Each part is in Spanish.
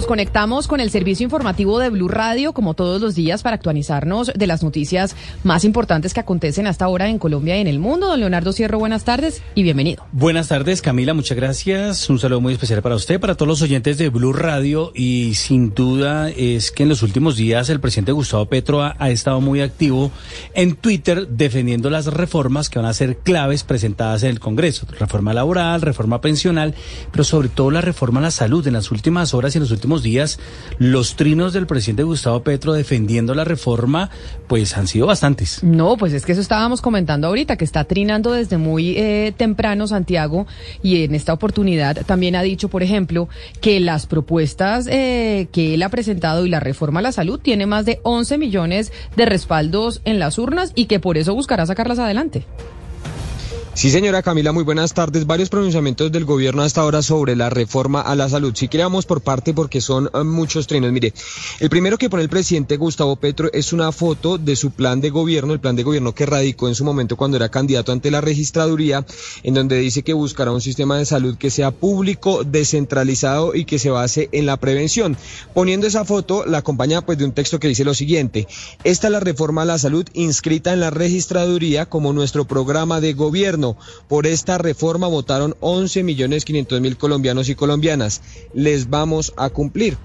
Nos conectamos con el servicio informativo de Blue Radio, como todos los días, para actualizarnos de las noticias más importantes que acontecen hasta ahora en Colombia y en el mundo. Don Leonardo Cierro, buenas tardes y bienvenido. Buenas tardes, Camila, muchas gracias. Un saludo muy especial para usted, para todos los oyentes de Blue Radio. Y sin duda es que en los últimos días el presidente Gustavo Petro ha, ha estado muy activo en Twitter defendiendo las reformas que van a ser claves presentadas en el Congreso. Reforma laboral, reforma pensional, pero sobre todo la reforma a la salud. En las últimas horas y en los últimos días, los trinos del presidente Gustavo Petro defendiendo la reforma, pues han sido bastantes. No, pues es que eso estábamos comentando ahorita, que está trinando desde muy eh, temprano Santiago y en esta oportunidad también ha dicho, por ejemplo, que las propuestas eh, que él ha presentado y la reforma a la salud tiene más de 11 millones de respaldos en las urnas y que por eso buscará sacarlas adelante. Sí, señora Camila, muy buenas tardes. Varios pronunciamientos del gobierno hasta ahora sobre la reforma a la salud. Si queríamos por parte porque son eh, muchos trinos. Mire, el primero que pone el presidente Gustavo Petro es una foto de su plan de gobierno, el plan de gobierno que radicó en su momento cuando era candidato ante la registraduría, en donde dice que buscará un sistema de salud que sea público, descentralizado y que se base en la prevención. Poniendo esa foto, la acompaña pues de un texto que dice lo siguiente. Esta es la reforma a la salud inscrita en la registraduría como nuestro programa de gobierno. Por esta reforma votaron 11 millones 500 mil colombianos y colombianas. Les vamos a cumplir.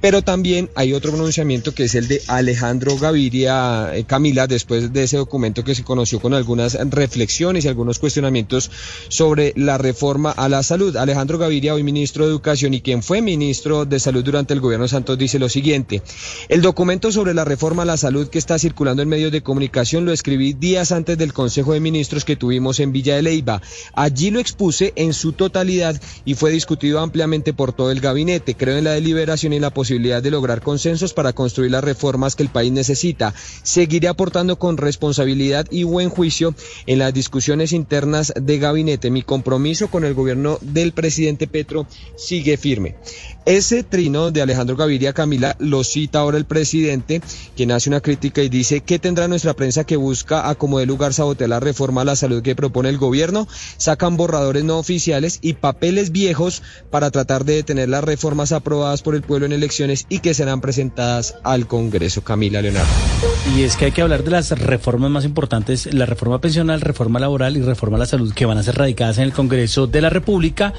Pero también hay otro pronunciamiento que es el de Alejandro Gaviria eh, Camila, después de ese documento que se conoció con algunas reflexiones y algunos cuestionamientos sobre la reforma a la salud. Alejandro Gaviria, hoy ministro de Educación y quien fue ministro de Salud durante el gobierno Santos, dice lo siguiente. El documento sobre la reforma a la salud que está circulando en medios de comunicación lo escribí días antes del Consejo de Ministros que tuvimos en Villa de Leyva. Allí lo expuse en su totalidad y fue discutido ampliamente por todo el gabinete. Creo en la deliberación y la posibilidad posibilidad de lograr consensos para construir las reformas que el país necesita. Seguiré aportando con responsabilidad y buen juicio en las discusiones internas de gabinete. Mi compromiso con el gobierno del presidente Petro sigue firme. Ese trino de Alejandro Gaviria Camila lo cita ahora el presidente, quien hace una crítica y dice que tendrá nuestra prensa que busca a como de lugar sabotear la reforma a la salud que propone el gobierno, sacan borradores no oficiales y papeles viejos para tratar de detener las reformas aprobadas por el pueblo en elecciones y que serán presentadas al Congreso. Camila Leonardo. Y es que hay que hablar de las reformas más importantes, la reforma pensional, reforma laboral y reforma a la salud que van a ser radicadas en el Congreso de la República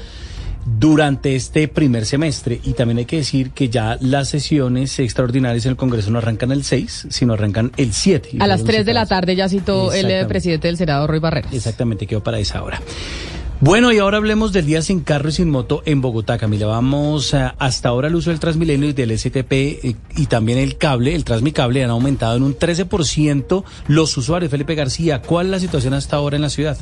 durante este primer semestre. Y también hay que decir que ya las sesiones extraordinarias en el Congreso no arrancan el 6, sino arrancan el 7. A las 3 de la tarde ya citó el eh, presidente del Senado, Roy Barreras. Exactamente, quedó para esa hora. Bueno, y ahora hablemos del día sin carro y sin moto en Bogotá, Camila. Vamos a, hasta ahora el uso del Transmilenio y del STP y, y, también el cable, el Transmicable, han aumentado en un 13% los usuarios. Felipe García, ¿cuál es la situación hasta ahora en la ciudad?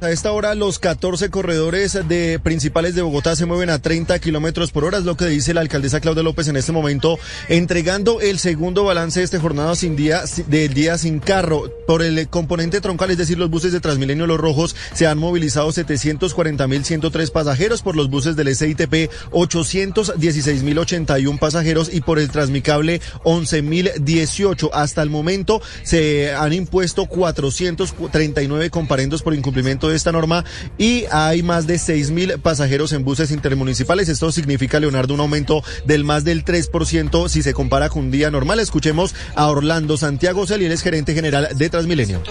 A esta hora los 14 corredores de principales de Bogotá se mueven a 30 kilómetros por hora, es lo que dice la alcaldesa Claudia López en este momento, entregando el segundo balance de esta jornada sin día, del día sin carro. Por el componente troncal, es decir, los buses de Transmilenio Los Rojos, se han movilizado 740.103 pasajeros, por los buses del SITP 816.081 pasajeros y por el Transmicable 11.018. Hasta el momento se han impuesto 439 comparendos por incumplimiento de esta norma y hay más de 6 mil pasajeros en buses intermunicipales. Esto significa, Leonardo, un aumento del más del 3% si se compara con un día normal. Escuchemos a Orlando Santiago Celiel, es gerente general de Transmilenio.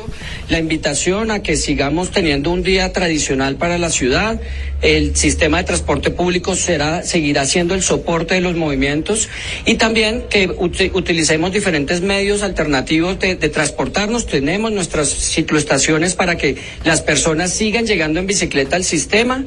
La invitación a que sigamos teniendo un día tradicional para la ciudad. El sistema de transporte público será, seguirá siendo el soporte de los movimientos y también que ut utilicemos diferentes medios alternativos de, de transportarnos. Tenemos nuestras cicloestaciones para que las personas sigan llegando en bicicleta al sistema,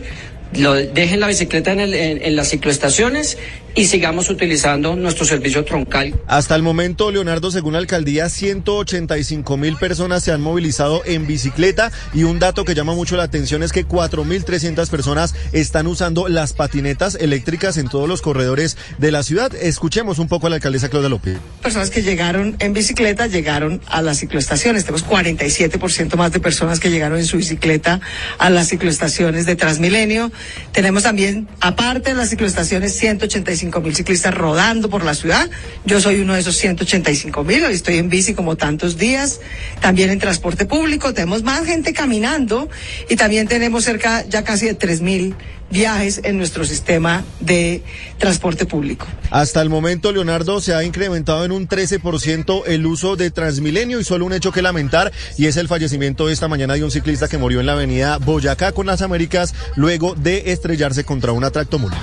lo, dejen la bicicleta en, el, en, en, las cicloestaciones y sigamos utilizando nuestro servicio troncal. Hasta el momento, Leonardo, según la alcaldía, 185 mil personas se han movilizado en bicicleta y un dato que llama mucho la atención es que 4.300 personas están usando las patinetas eléctricas en todos los corredores de la ciudad. Escuchemos un poco a la alcaldesa Claudia López. Personas que llegaron en bicicleta llegaron a las cicloestaciones. Tenemos 47% más de personas que llegaron en su bicicleta a las cicloestaciones de Transmilenio. Tenemos también, aparte de las cicloestaciones, 185 185 mil ciclistas rodando por la ciudad. Yo soy uno de esos 185 mil, hoy estoy en bici como tantos días. También en transporte público tenemos más gente caminando y también tenemos cerca ya casi de 3 mil viajes en nuestro sistema de transporte público. Hasta el momento, Leonardo, se ha incrementado en un 13% el uso de Transmilenio y solo un hecho que lamentar y es el fallecimiento esta mañana de un ciclista que murió en la avenida Boyacá con las Américas luego de estrellarse contra una tractomula.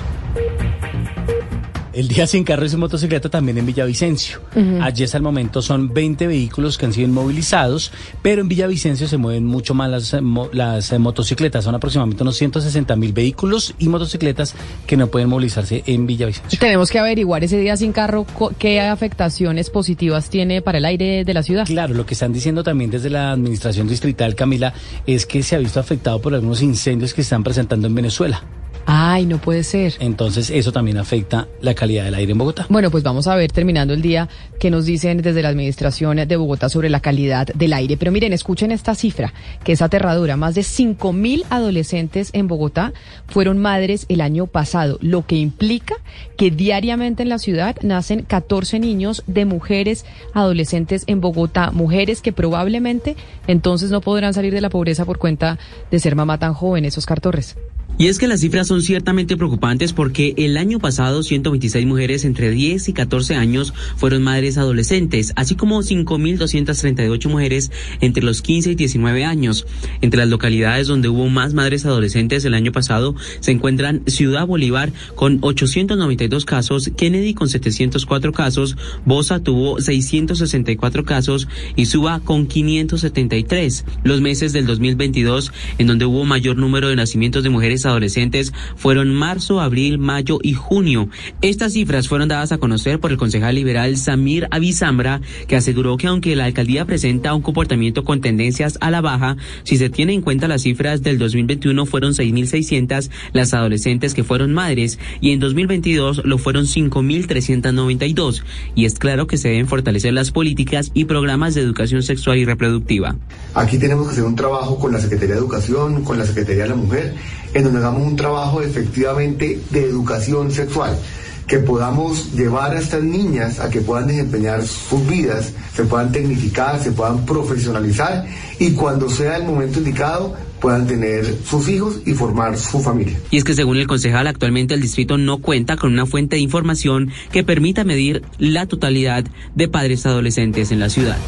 El día sin carro y sin motocicleta también en Villavicencio. Allí hasta el momento son 20 vehículos que han sido inmovilizados, pero en Villavicencio se mueven mucho más las, las eh, motocicletas. Son aproximadamente unos 160 mil vehículos y motocicletas que no pueden movilizarse en Villavicencio. Tenemos que averiguar ese día sin carro qué afectaciones positivas tiene para el aire de la ciudad. Claro, lo que están diciendo también desde la administración distrital, Camila, es que se ha visto afectado por algunos incendios que se están presentando en Venezuela. Ay, no puede ser. Entonces eso también afecta la calidad del aire en Bogotá. Bueno, pues vamos a ver terminando el día qué nos dicen desde la administración de Bogotá sobre la calidad del aire. Pero miren, escuchen esta cifra que es aterradora. Más de 5 mil adolescentes en Bogotá fueron madres el año pasado, lo que implica que diariamente en la ciudad nacen 14 niños de mujeres adolescentes en Bogotá, mujeres que probablemente entonces no podrán salir de la pobreza por cuenta de ser mamá tan joven, esos cartorres. Y es que las cifras son ciertamente preocupantes porque el año pasado 126 mujeres entre 10 y 14 años fueron madres adolescentes, así como 5.238 mujeres entre los 15 y 19 años. Entre las localidades donde hubo más madres adolescentes el año pasado se encuentran Ciudad Bolívar con 892 casos, Kennedy con 704 casos, Bosa tuvo 664 casos y Suba con 573. Los meses del 2022 en donde hubo mayor número de nacimientos de adolescentes fueron marzo, abril, mayo y junio. Estas cifras fueron dadas a conocer por el concejal liberal Samir Avisambra, que aseguró que aunque la alcaldía presenta un comportamiento con tendencias a la baja, si se tiene en cuenta las cifras del 2021 fueron 6.600 las adolescentes que fueron madres y en 2022 lo fueron 5.392. Y es claro que se deben fortalecer las políticas y programas de educación sexual y reproductiva. Aquí tenemos que hacer un trabajo con la Secretaría de Educación, con la Secretaría de la Mujer en donde hagamos un trabajo efectivamente de educación sexual que podamos llevar a estas niñas a que puedan desempeñar sus vidas, se puedan tecnificar, se puedan profesionalizar y cuando sea el momento indicado puedan tener sus hijos y formar su familia. Y es que según el concejal, actualmente el distrito no cuenta con una fuente de información que permita medir la totalidad de padres adolescentes en la ciudad.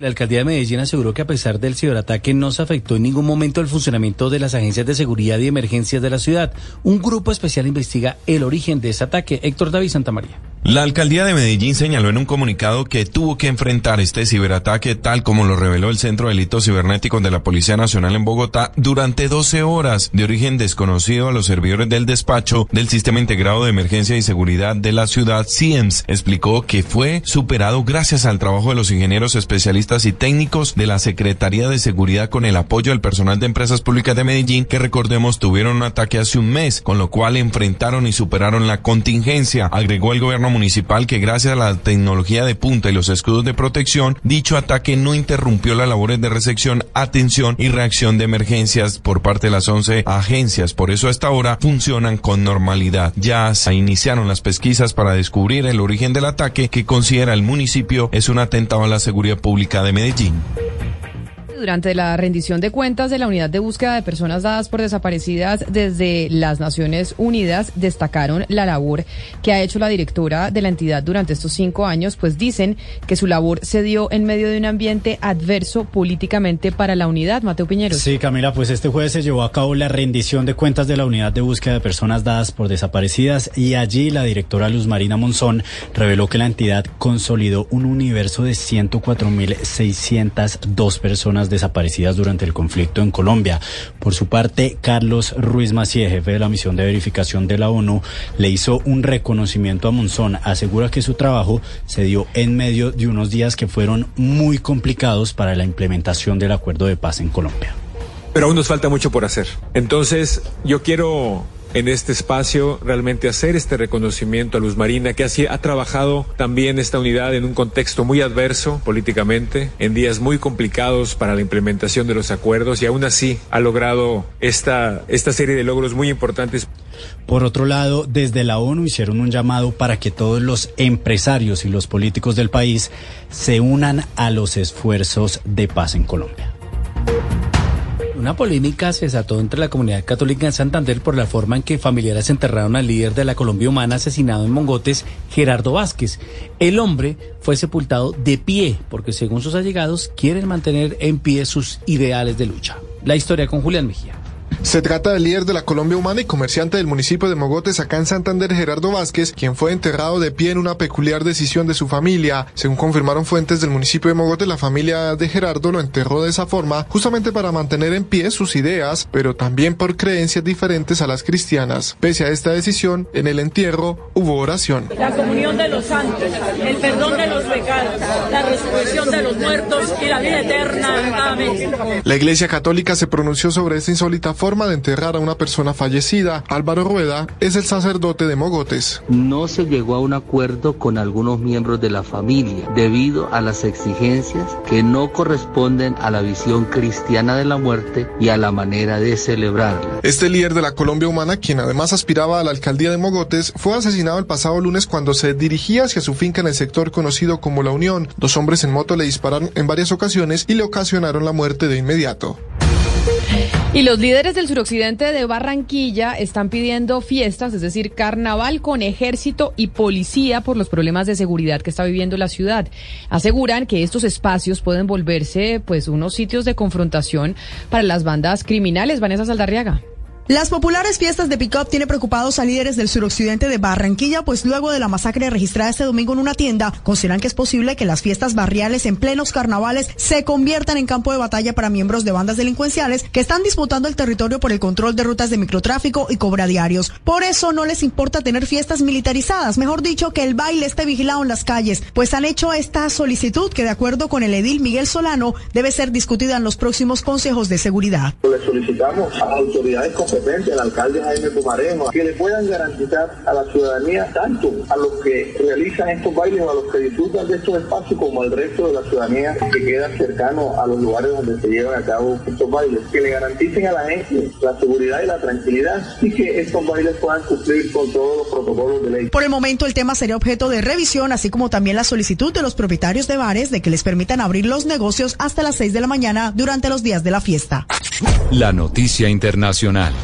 La alcaldía de Medellín aseguró que a pesar del ciberataque no se afectó en ningún momento el funcionamiento de las agencias de seguridad y emergencias de la ciudad. Un grupo especial investiga el origen de ese ataque. Héctor David Santamaría. La alcaldía de Medellín señaló en un comunicado que tuvo que enfrentar este ciberataque tal como lo reveló el Centro de Delitos Cibernéticos de la Policía Nacional en Bogotá durante 12 horas de origen desconocido a los servidores del despacho del Sistema Integrado de Emergencia y Seguridad de la ciudad CIEMS. Explicó que fue superado gracias al trabajo de los ingenieros especialistas y técnicos de la Secretaría de Seguridad con el apoyo del personal de empresas públicas de Medellín que recordemos tuvieron un ataque hace un mes, con lo cual enfrentaron y superaron la contingencia. Agregó el gobierno municipal que gracias a la tecnología de punta y los escudos de protección, dicho ataque no interrumpió las labores de recepción, atención y reacción de emergencias por parte de las 11 agencias. Por eso hasta ahora funcionan con normalidad. Ya se iniciaron las pesquisas para descubrir el origen del ataque que considera el municipio es un atentado a la seguridad pública de Medellín. Durante la rendición de cuentas de la Unidad de Búsqueda de Personas Dadas por Desaparecidas desde las Naciones Unidas, destacaron la labor que ha hecho la directora de la entidad durante estos cinco años, pues dicen que su labor se dio en medio de un ambiente adverso políticamente para la unidad. Mateo Piñeros. Sí, Camila, pues este jueves se llevó a cabo la rendición de cuentas de la Unidad de Búsqueda de Personas Dadas por Desaparecidas y allí la directora Luz Marina Monzón reveló que la entidad consolidó un universo de 104.602 personas desaparecidas durante el conflicto en Colombia. Por su parte, Carlos Ruiz Macié, jefe de la misión de verificación de la ONU, le hizo un reconocimiento a Monzón. Asegura que su trabajo se dio en medio de unos días que fueron muy complicados para la implementación del acuerdo de paz en Colombia. Pero aún nos falta mucho por hacer. Entonces, yo quiero en este espacio realmente hacer este reconocimiento a Luz Marina, que así ha trabajado también esta unidad en un contexto muy adverso políticamente, en días muy complicados para la implementación de los acuerdos y aún así ha logrado esta, esta serie de logros muy importantes. Por otro lado, desde la ONU hicieron un llamado para que todos los empresarios y los políticos del país se unan a los esfuerzos de paz en Colombia. Una polémica se desató entre la comunidad católica en Santander por la forma en que familiares enterraron al líder de la Colombia Humana asesinado en Mongotes, Gerardo Vázquez. El hombre fue sepultado de pie porque según sus allegados quieren mantener en pie sus ideales de lucha. La historia con Julián Mejía. Se trata del líder de la Colombia Humana y comerciante del municipio de Mogotes, acá en Santander, Gerardo Vázquez, quien fue enterrado de pie en una peculiar decisión de su familia. Según confirmaron fuentes del municipio de Mogotes, la familia de Gerardo lo enterró de esa forma, justamente para mantener en pie sus ideas, pero también por creencias diferentes a las cristianas. Pese a esta decisión, en el entierro hubo oración. La comunión de los santos, el perdón de los pecados, la resurrección de los muertos y la vida eterna. Amén. La Iglesia Católica se pronunció sobre esta insólita forma de enterrar a una persona fallecida. Álvaro Rueda es el sacerdote de Mogotes. No se llegó a un acuerdo con algunos miembros de la familia debido a las exigencias que no corresponden a la visión cristiana de la muerte y a la manera de celebrarla. Este líder de la Colombia Humana, quien además aspiraba a la alcaldía de Mogotes, fue asesinado el pasado lunes cuando se dirigía hacia su finca en el sector conocido como La Unión. Dos hombres en moto le dispararon en varias ocasiones y le ocasionaron la muerte de inmediato. Y los líderes del suroccidente de Barranquilla están pidiendo fiestas, es decir, carnaval con ejército y policía por los problemas de seguridad que está viviendo la ciudad. Aseguran que estos espacios pueden volverse pues unos sitios de confrontación para las bandas criminales. Vanessa Saldarriaga. Las populares fiestas de pick-up tienen preocupados a líderes del suroccidente de Barranquilla, pues luego de la masacre registrada este domingo en una tienda, consideran que es posible que las fiestas barriales en plenos carnavales se conviertan en campo de batalla para miembros de bandas delincuenciales que están disputando el territorio por el control de rutas de microtráfico y cobra diarios. Por eso no les importa tener fiestas militarizadas, mejor dicho, que el baile esté vigilado en las calles, pues han hecho esta solicitud que de acuerdo con el edil Miguel Solano debe ser discutida en los próximos consejos de seguridad. Le solicitamos a autoridades competentes al alcalde Jaime Pumarejo, que le puedan garantizar a la ciudadanía, tanto a los que realizan estos bailes o a los que disfrutan de estos espacios, como al resto de la ciudadanía que queda cercano a los lugares donde se llevan a cabo estos bailes, que le garanticen a la gente la seguridad y la tranquilidad y que estos bailes puedan cumplir con todos los protocolos de ley. Por el momento el tema sería objeto de revisión, así como también la solicitud de los propietarios de bares de que les permitan abrir los negocios hasta las 6 de la mañana durante los días de la fiesta. La noticia internacional.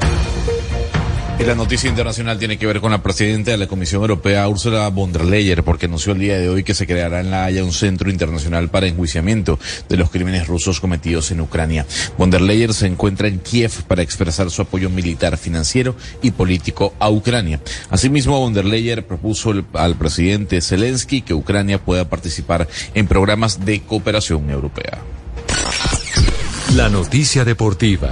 La noticia internacional tiene que ver con la presidenta de la Comisión Europea, Ursula von der Leyen, porque anunció el día de hoy que se creará en La Haya un centro internacional para enjuiciamiento de los crímenes rusos cometidos en Ucrania. Von der Leyen se encuentra en Kiev para expresar su apoyo militar, financiero y político a Ucrania. Asimismo, von der Leyen propuso al presidente Zelensky que Ucrania pueda participar en programas de cooperación europea. La noticia deportiva.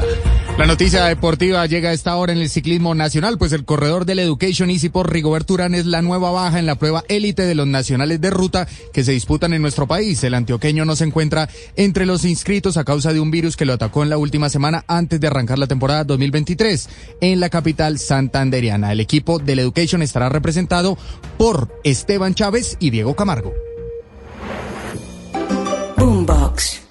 La noticia deportiva llega a esta hora en el ciclismo nacional, pues el corredor del Education Easy por Rigoberto Urán es la nueva baja en la prueba élite de los nacionales de ruta que se disputan en nuestro país. El antioqueño no se encuentra entre los inscritos a causa de un virus que lo atacó en la última semana antes de arrancar la temporada 2023 en la capital santanderiana. El equipo del Education estará representado por Esteban Chávez y Diego Camargo. Boombox.